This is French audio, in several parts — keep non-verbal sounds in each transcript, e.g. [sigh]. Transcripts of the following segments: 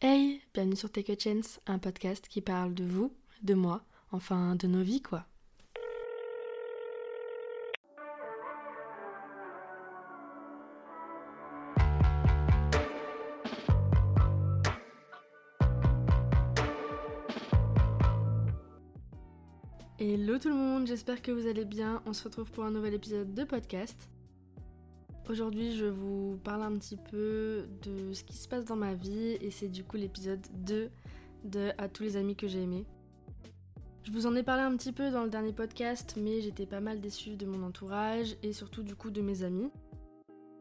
Hey, bienvenue sur Take a Chance, un podcast qui parle de vous, de moi, enfin de nos vies quoi. Hello tout le monde, j'espère que vous allez bien. On se retrouve pour un nouvel épisode de podcast. Aujourd'hui, je vous parle un petit peu de ce qui se passe dans ma vie et c'est du coup l'épisode 2 de À tous les amis que j'ai aimés. Je vous en ai parlé un petit peu dans le dernier podcast, mais j'étais pas mal déçue de mon entourage et surtout du coup de mes amis.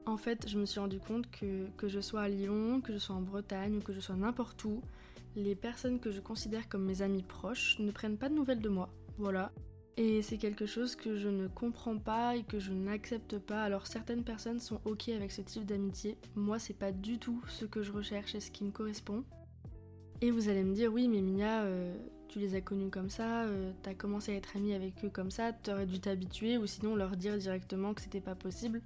En fait, je me suis rendu compte que que je sois à Lyon, que je sois en Bretagne ou que je sois n'importe où, les personnes que je considère comme mes amis proches ne prennent pas de nouvelles de moi. Voilà, et c'est quelque chose que je ne comprends pas et que je n'accepte pas. Alors certaines personnes sont ok avec ce type d'amitié. Moi, c'est pas du tout ce que je recherche et ce qui me correspond. Et vous allez me dire, oui, mais Mia, euh, tu les as connus comme ça, euh, t'as commencé à être amie avec eux comme ça, t'aurais dû t'habituer ou sinon leur dire directement que c'était pas possible.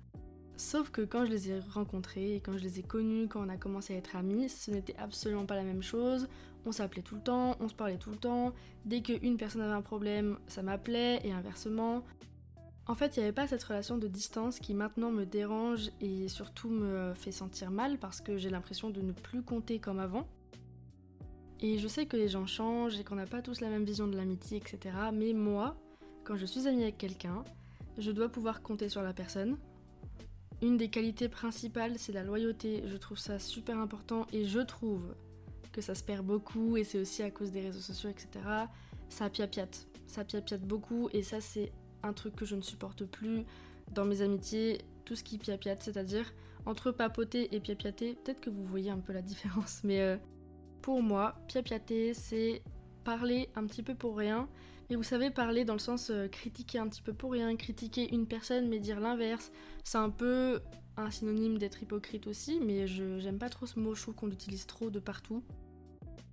Sauf que quand je les ai rencontrés et quand je les ai connus, quand on a commencé à être amis, ce n'était absolument pas la même chose. On s'appelait tout le temps, on se parlait tout le temps. Dès qu'une personne avait un problème, ça m'appelait et inversement. En fait, il n'y avait pas cette relation de distance qui maintenant me dérange et surtout me fait sentir mal parce que j'ai l'impression de ne plus compter comme avant. Et je sais que les gens changent et qu'on n'a pas tous la même vision de l'amitié, etc. Mais moi, quand je suis amie avec quelqu'un, je dois pouvoir compter sur la personne, une des qualités principales, c'est la loyauté. Je trouve ça super important et je trouve que ça se perd beaucoup et c'est aussi à cause des réseaux sociaux, etc. Ça piapiate. Ça piapiate beaucoup et ça, c'est un truc que je ne supporte plus dans mes amitiés. Tout ce qui piapiate, c'est-à-dire entre papoter et piapiater, peut-être que vous voyez un peu la différence, mais euh, pour moi, piapiater, c'est parler un petit peu pour rien. Et vous savez, parler dans le sens euh, critiquer un petit peu pour rien, critiquer une personne mais dire l'inverse, c'est un peu un synonyme d'être hypocrite aussi, mais je j'aime pas trop ce mot, je qu'on l'utilise trop de partout.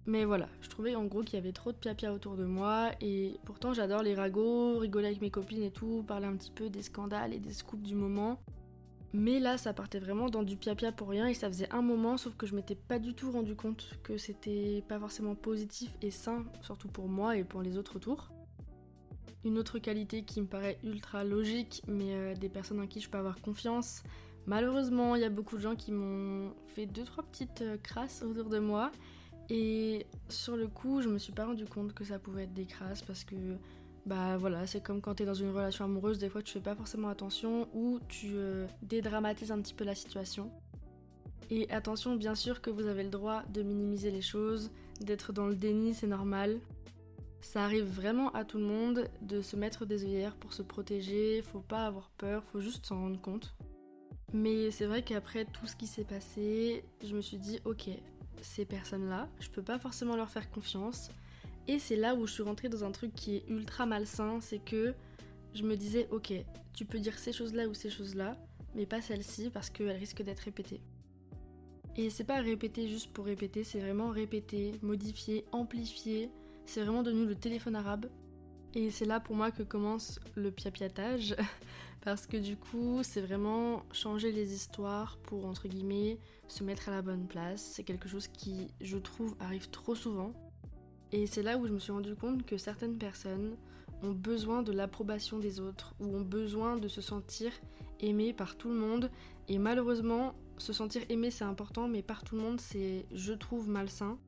Mais voilà, je trouvais en gros qu'il y avait trop de pia-pia autour de moi, et pourtant j'adore les ragots, rigoler avec mes copines et tout, parler un petit peu des scandales et des scoops du moment. Mais là, ça partait vraiment dans du pia-pia pour rien et ça faisait un moment, sauf que je m'étais pas du tout rendu compte que c'était pas forcément positif et sain, surtout pour moi et pour les autres autour. Une autre qualité qui me paraît ultra logique, mais euh, des personnes en qui je peux avoir confiance. Malheureusement, il y a beaucoup de gens qui m'ont fait deux trois petites euh, crasses autour de moi. Et sur le coup, je me suis pas rendu compte que ça pouvait être des crasses parce que bah voilà, c'est comme quand t'es dans une relation amoureuse, des fois tu fais pas forcément attention ou tu euh, dédramatises un petit peu la situation. Et attention, bien sûr que vous avez le droit de minimiser les choses, d'être dans le déni, c'est normal. Ça arrive vraiment à tout le monde de se mettre des œillères pour se protéger, faut pas avoir peur, faut juste s'en rendre compte. Mais c'est vrai qu'après tout ce qui s'est passé, je me suis dit ok, ces personnes-là, je peux pas forcément leur faire confiance, et c'est là où je suis rentrée dans un truc qui est ultra malsain, c'est que je me disais, ok, tu peux dire ces choses-là ou ces choses-là, mais pas celle-ci parce qu'elle risque d'être répétée. Et c'est pas répéter juste pour répéter, c'est vraiment répéter, modifier, amplifier. C'est vraiment devenu le téléphone arabe. Et c'est là pour moi que commence le piapiatage, [laughs] parce que du coup, c'est vraiment changer les histoires pour, entre guillemets, se mettre à la bonne place. C'est quelque chose qui, je trouve, arrive trop souvent. Et c'est là où je me suis rendu compte que certaines personnes ont besoin de l'approbation des autres, ou ont besoin de se sentir aimées par tout le monde. Et malheureusement, se sentir aimé c'est important, mais par tout le monde c'est, je trouve, malsain.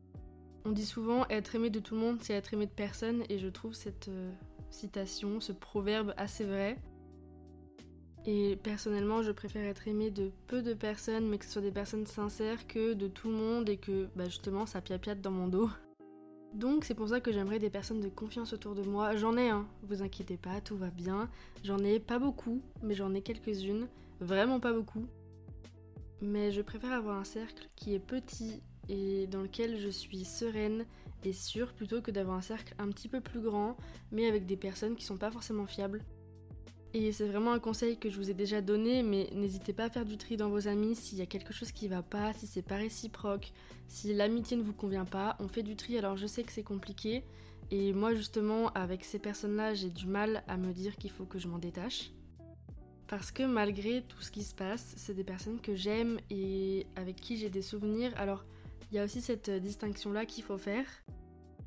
On dit souvent être aimé de tout le monde c'est être aimé de personne, et je trouve cette euh, citation, ce proverbe assez vrai. Et personnellement, je préfère être aimé de peu de personnes, mais que ce soit des personnes sincères, que de tout le monde et que bah, justement ça piapiate dans mon dos. Donc c'est pour ça que j'aimerais des personnes de confiance autour de moi. J'en ai un, vous inquiétez pas, tout va bien. J'en ai pas beaucoup, mais j'en ai quelques-unes. Vraiment pas beaucoup. Mais je préfère avoir un cercle qui est petit et dans lequel je suis sereine et sûre plutôt que d'avoir un cercle un petit peu plus grand, mais avec des personnes qui sont pas forcément fiables. Et c'est vraiment un conseil que je vous ai déjà donné, mais n'hésitez pas à faire du tri dans vos amis s'il y a quelque chose qui va pas, si c'est pas réciproque, si l'amitié ne vous convient pas, on fait du tri. Alors je sais que c'est compliqué, et moi justement avec ces personnes-là, j'ai du mal à me dire qu'il faut que je m'en détache. Parce que malgré tout ce qui se passe, c'est des personnes que j'aime et avec qui j'ai des souvenirs. Alors il y a aussi cette distinction-là qu'il faut faire.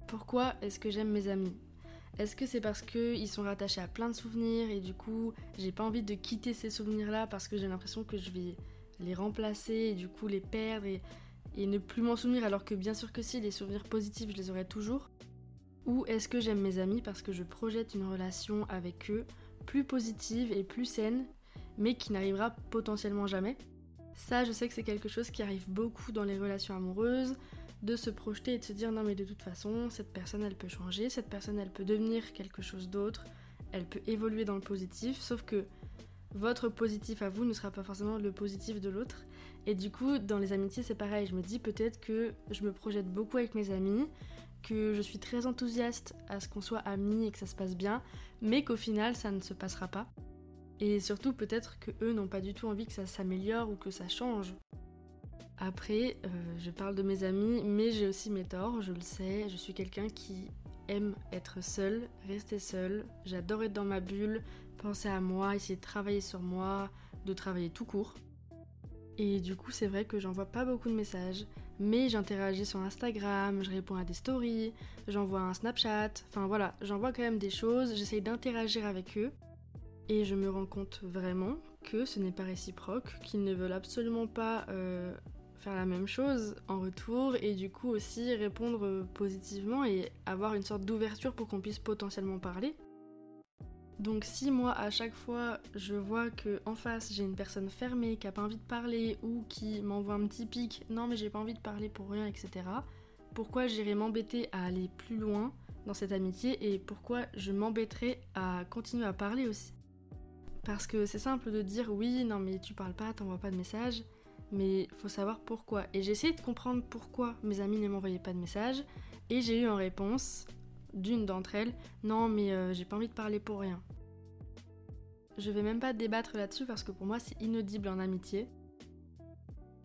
Pourquoi est-ce que j'aime mes amis? Est-ce que c'est parce qu'ils sont rattachés à plein de souvenirs et du coup j'ai pas envie de quitter ces souvenirs-là parce que j'ai l'impression que je vais les remplacer et du coup les perdre et, ne plus m'en souvenir alors que bien sûr que si, les souvenirs positifs je les aurai toujours. Ou est-ce que j'aime mes amis parce que je projette une relation avec eux plus positive et plus saine mais qui n'arrivera potentiellement jamais? Ça je sais que c'est quelque chose qui arrive beaucoup dans les relations amoureuses, de se projeter et de se dire non mais de toute façon cette personne elle peut changer, cette personne elle peut devenir quelque chose d'autre, elle peut évoluer dans le positif, sauf que votre positif à vous ne sera pas forcément le positif de l'autre. Et du coup, dans les amitiés, c'est pareil. Je me dis peut-être que je me projette beaucoup avec mes amis, que je suis très enthousiaste à ce qu'on soit amis et que ça se passe bien, mais qu'au final, ça ne se passera pas. Et surtout, peut-être que eux n'ont pas du tout envie que ça s'améliore ou que ça change. Après, euh, je parle de mes amis, mais j'ai aussi mes torts, je le sais. Je suis quelqu'un qui aime être seul, rester seul. J'adore être dans ma bulle, penser à moi, essayer de travailler sur moi, de travailler tout court. Et du coup, c'est vrai que j'envoie pas beaucoup de messages, mais j'interagis sur Instagram, je réponds à des stories, j'envoie un Snapchat, enfin voilà, j'envoie quand même des choses, j'essaye d'interagir avec eux. Et je me rends compte vraiment que ce n'est pas réciproque, qu'ils ne veulent absolument pas euh, faire la même chose en retour et du coup aussi répondre positivement et avoir une sorte d'ouverture pour qu'on puisse potentiellement parler. Donc si moi à chaque fois je vois que en face j'ai une personne fermée qui a pas envie de parler ou qui m'envoie un petit pic, non mais j'ai pas envie de parler pour rien, etc. Pourquoi j'irais m'embêter à aller plus loin dans cette amitié et pourquoi je m'embêterais à continuer à parler aussi? Parce que c'est simple de dire oui, non mais tu parles pas, t'envoies pas de message, mais faut savoir pourquoi. Et j'ai essayé de comprendre pourquoi mes amis ne m'envoyaient pas de message et j'ai eu en réponse d'une d'entre elles, non mais euh, j'ai pas envie de parler pour rien. Je vais même pas débattre là-dessus parce que pour moi c'est inaudible en amitié.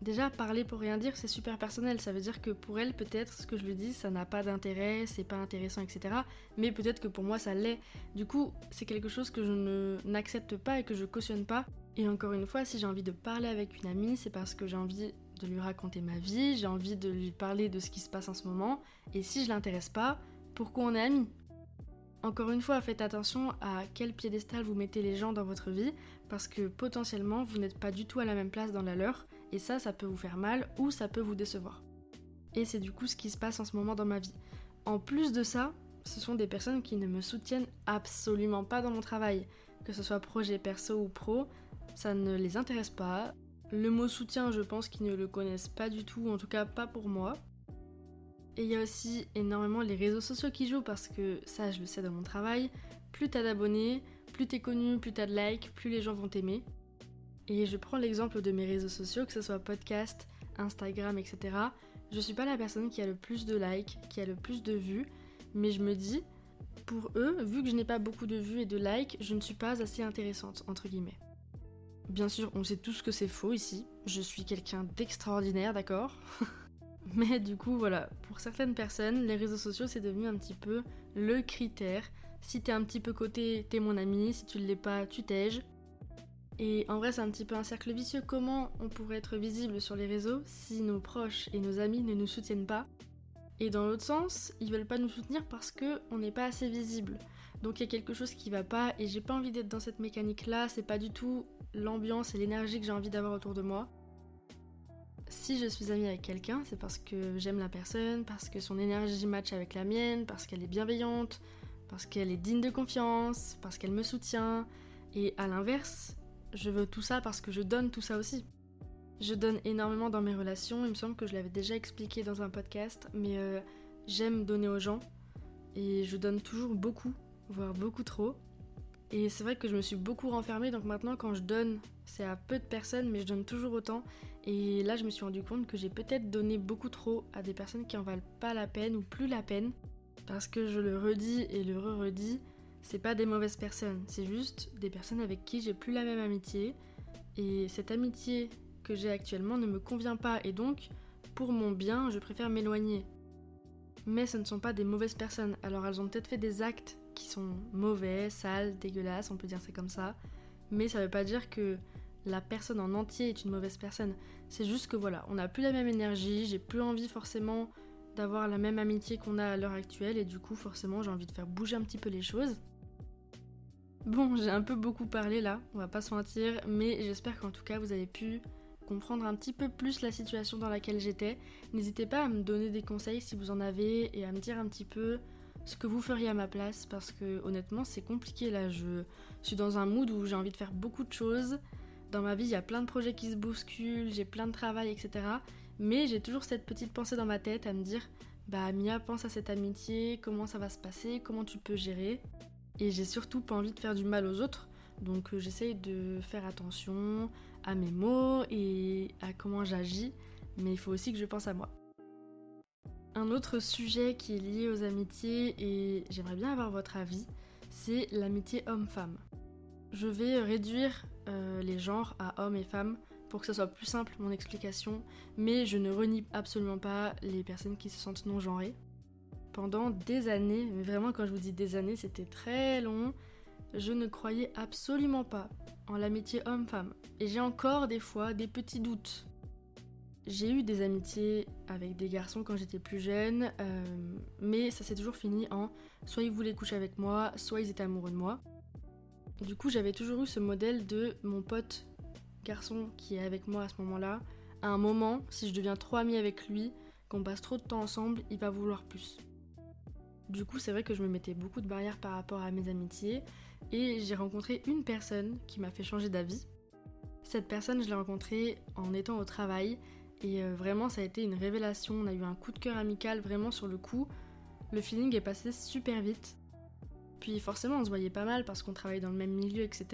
Déjà, parler pour rien dire, c'est super personnel. Ça veut dire que pour elle, peut-être, ce que je lui dis, ça n'a pas d'intérêt, c'est pas intéressant, etc. Mais peut-être que pour moi, ça l'est. Du coup, c'est quelque chose que je n'accepte pas et que je cautionne pas. Et encore une fois, si j'ai envie de parler avec une amie, c'est parce que j'ai envie de lui raconter ma vie, j'ai envie de lui parler de ce qui se passe en ce moment. Et si je l'intéresse pas, pourquoi on est amis? Encore une fois, faites attention à quel piédestal vous mettez les gens dans votre vie, parce que potentiellement vous n'êtes pas du tout à la même place dans la leur, et ça, ça peut vous faire mal ou ça peut vous décevoir. Et c'est du coup ce qui se passe en ce moment dans ma vie. En plus de ça, ce sont des personnes qui ne me soutiennent absolument pas dans mon travail, que ce soit projet perso ou pro, ça ne les intéresse pas. Le mot soutien, je pense qu'ils ne le connaissent pas du tout, en tout cas pas pour moi. Et il y a aussi énormément les réseaux sociaux qui jouent parce que ça, je le sais dans mon travail. Plus t'as d'abonnés, plus t'es connu, plus t'as de likes, plus les gens vont t'aimer. Et je prends l'exemple de mes réseaux sociaux, que ce soit podcast, Instagram, etc. Je suis pas la personne qui a le plus de likes, qui a le plus de vues, mais je me dis, pour eux, vu que je n'ai pas beaucoup de vues et de likes, je ne suis pas assez intéressante, entre guillemets. Bien sûr, on sait tous que c'est faux ici. Je suis quelqu'un d'extraordinaire, d'accord? [laughs] Mais du coup, voilà, pour certaines personnes, les réseaux sociaux, c'est devenu un petit peu le critère. Si t'es un petit peu côté, t'es mon ami, si tu ne l'es pas, tu t'aiges. Et en vrai, c'est un petit peu un cercle vicieux. Comment on pourrait être visible sur les réseaux si nos proches et nos amis ne nous soutiennent pas? Et dans l'autre sens, ils veulent pas nous soutenir parce qu'on n'est pas assez visible. Donc il y a quelque chose qui va pas et j'ai pas envie d'être dans cette mécanique là, c'est pas du tout l'ambiance et l'énergie que j'ai envie d'avoir autour de moi si je suis amie avec quelqu'un, c'est parce que j'aime la personne, parce que son énergie match avec la mienne, parce qu'elle est bienveillante, parce qu'elle est digne de confiance, parce qu'elle me soutient. Et à l'inverse, je veux tout ça parce que je donne tout ça aussi. Je donne énormément dans mes relations, il me semble que je l'avais déjà expliqué dans un podcast, mais euh, j'aime donner aux gens et je donne toujours beaucoup, voire beaucoup trop. Et c'est vrai que je me suis beaucoup renfermée, donc maintenant quand je donne, c'est à peu de personnes, mais je donne toujours autant. Et là, je me suis rendu compte que j'ai peut-être donné beaucoup trop à des personnes qui en valent pas la peine ou plus la peine. Parce que je le redis et le re-redis, c'est pas des mauvaises personnes, c'est juste des personnes avec qui j'ai plus la même amitié. Et cette amitié que j'ai actuellement ne me convient pas, et donc, pour mon bien, je préfère m'éloigner. Mais ce ne sont pas des mauvaises personnes, alors elles ont peut-être fait des actes qui sont mauvais, sales, dégueulasses, on peut dire c'est comme ça. Mais ça veut pas dire que la personne en entier est une mauvaise personne. C'est juste que voilà, on n'a plus la même énergie, j'ai plus envie forcément d'avoir la même amitié qu'on a à l'heure actuelle et du coup forcément j'ai envie de faire bouger un petit peu les choses. Bon, j'ai un peu beaucoup parlé là, on va pas se mentir, mais j'espère qu'en tout cas vous avez pu comprendre un petit peu plus la situation dans laquelle j'étais. N'hésitez pas à me donner des conseils si vous en avez et à me dire un petit peu ce que vous feriez à ma place parce que honnêtement c'est compliqué là, je suis dans un mood où j'ai envie de faire beaucoup de choses. Dans ma vie il y a plein de projets qui se bousculent, j'ai plein de travail etc. Mais j'ai toujours cette petite pensée dans ma tête à me dire bah Mia pense à cette amitié, comment ça va se passer, comment tu peux gérer. Et j'ai surtout pas envie de faire du mal aux autres, donc euh, j'essaye de faire attention à mes mots et à comment j'agis, mais il faut aussi que je pense à moi. Un autre sujet qui est lié aux amitiés, et j'aimerais bien avoir votre avis, c'est l'amitié homme-femme. Je vais réduire euh, les genres à hommes et femmes pour que ce soit plus simple mon explication, mais je ne renie absolument pas les personnes qui se sentent non genrées pendant des années, mais vraiment quand je vous dis des années, c'était très long, je ne croyais absolument pas en l'amitié homme-femme. Et j'ai encore des fois des petits doutes. J'ai eu des amitiés avec des garçons quand j'étais plus jeune, euh, mais ça s'est toujours fini en soit ils voulaient coucher avec moi, soit ils étaient amoureux de moi. Du coup, j'avais toujours eu ce modèle de mon pote garçon qui est avec moi à ce moment-là. À un moment, si je deviens trop amie avec lui, qu'on passe trop de temps ensemble, il va vouloir plus. Du coup, c'est vrai que je me mettais beaucoup de barrières par rapport à mes amitiés et j'ai rencontré une personne qui m'a fait changer d'avis. Cette personne, je l'ai rencontrée en étant au travail et euh, vraiment, ça a été une révélation. On a eu un coup de cœur amical vraiment sur le coup. Le feeling est passé super vite. Puis forcément, on se voyait pas mal parce qu'on travaillait dans le même milieu, etc.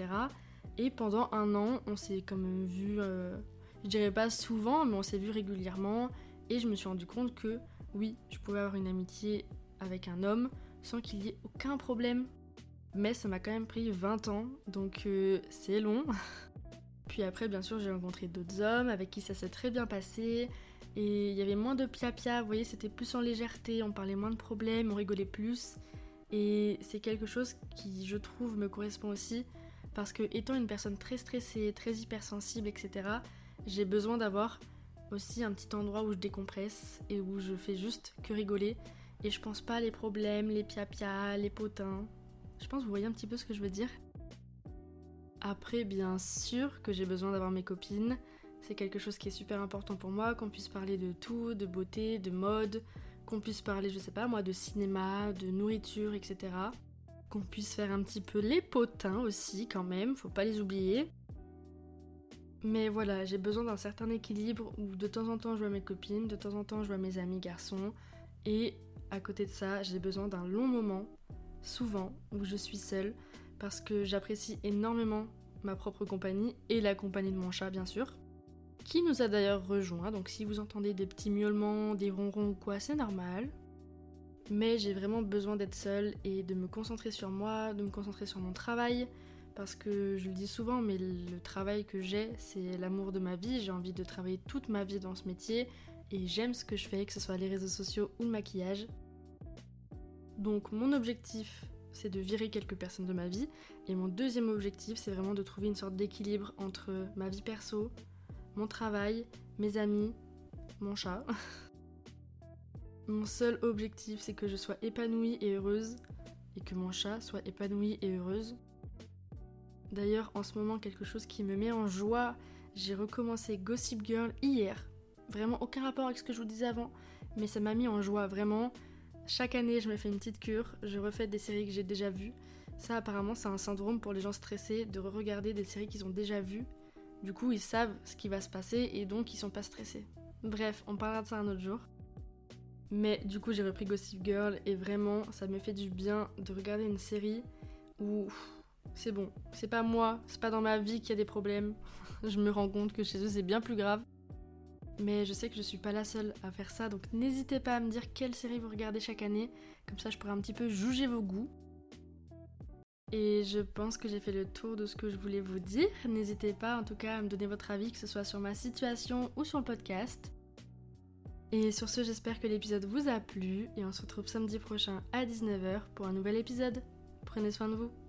Et pendant un an, on s'est comme vu, euh, je dirais pas souvent, mais on s'est vu régulièrement. Et je me suis rendu compte que oui, je pouvais avoir une amitié avec un homme sans qu'il y ait aucun problème. Mais ça m'a quand même pris 20 ans, donc euh, c'est long. [laughs] Puis après, bien sûr, j'ai rencontré d'autres hommes avec qui ça s'est très bien passé. Et il y avait moins de pia-pia, vous voyez, c'était plus en légèreté, on parlait moins de problèmes, on rigolait plus. Et c'est quelque chose qui, je trouve, me correspond aussi. Parce que, étant une personne très stressée, très hypersensible, etc., j'ai besoin d'avoir aussi un petit endroit où je décompresse et où je fais juste que rigoler et je pense pas les problèmes, les pia-pia, les potins. Je pense que vous voyez un petit peu ce que je veux dire. Après, bien sûr que j'ai besoin d'avoir mes copines. C'est quelque chose qui est super important pour moi, qu'on puisse parler de tout, de beauté, de mode, qu'on puisse parler, je sais pas moi, de cinéma, de nourriture, etc. Qu'on puisse faire un petit peu les potins aussi, quand même, faut pas les oublier. Mais voilà, j'ai besoin d'un certain équilibre où de temps en temps je vois mes copines, de temps en temps je vois mes amis garçons, et à côté de ça, j'ai besoin d'un long moment, souvent, où je suis seule, parce que j'apprécie énormément ma propre compagnie et la compagnie de mon chat, bien sûr, qui nous a d'ailleurs rejoint. Donc si vous entendez des petits miaulements, des ronrons ou quoi, c'est normal. Mais j'ai vraiment besoin d'être seule et de me concentrer sur moi, de me concentrer sur mon travail, parce que je le dis souvent, mais le travail que j'ai, c'est l'amour de ma vie. J'ai envie de travailler toute ma vie dans ce métier et j'aime ce que je fais, que ce soit les réseaux sociaux ou le maquillage. Donc mon objectif, c'est de virer quelques personnes de ma vie. Et mon deuxième objectif, c'est vraiment de trouver une sorte d'équilibre entre ma vie perso, mon travail, mes amis, mon chat. [laughs] mon seul objectif, c'est que je sois épanouie et heureuse et que mon chat soit épanoui et heureuse. D'ailleurs, en ce moment, quelque chose qui me met en joie, j'ai recommencé Gossip Girl hier. Vraiment aucun rapport avec ce que je vous disais avant, mais ça m'a mis en joie, vraiment. Chaque année, je me fais une petite cure, je refais des séries que j'ai déjà vues. Ça, apparemment, c'est un syndrome pour les gens stressés de re-regarder des séries qu'ils ont déjà vues. Du coup, ils savent ce qui va se passer et donc ils sont pas stressés. Bref, on parlera de ça un autre jour. Mais du coup, j'ai repris Gossip Girl et vraiment, ça me fait du bien de regarder une série où c'est bon, c'est pas moi, c'est pas dans ma vie qu'il y a des problèmes. [laughs] je me rends compte que chez eux, c'est bien plus grave. Mais je sais que je suis pas la seule à faire ça, donc n'hésitez pas à me dire quelle série vous regardez chaque année, comme ça je pourrais un petit peu juger vos goûts. Et je pense que j'ai fait le tour de ce que je voulais vous dire. N'hésitez pas en tout cas à me donner votre avis, que ce soit sur ma situation ou sur le podcast. Et sur ce, j'espère que l'épisode vous a plu et on se retrouve samedi prochain à 19h pour un nouvel épisode. Prenez soin de vous.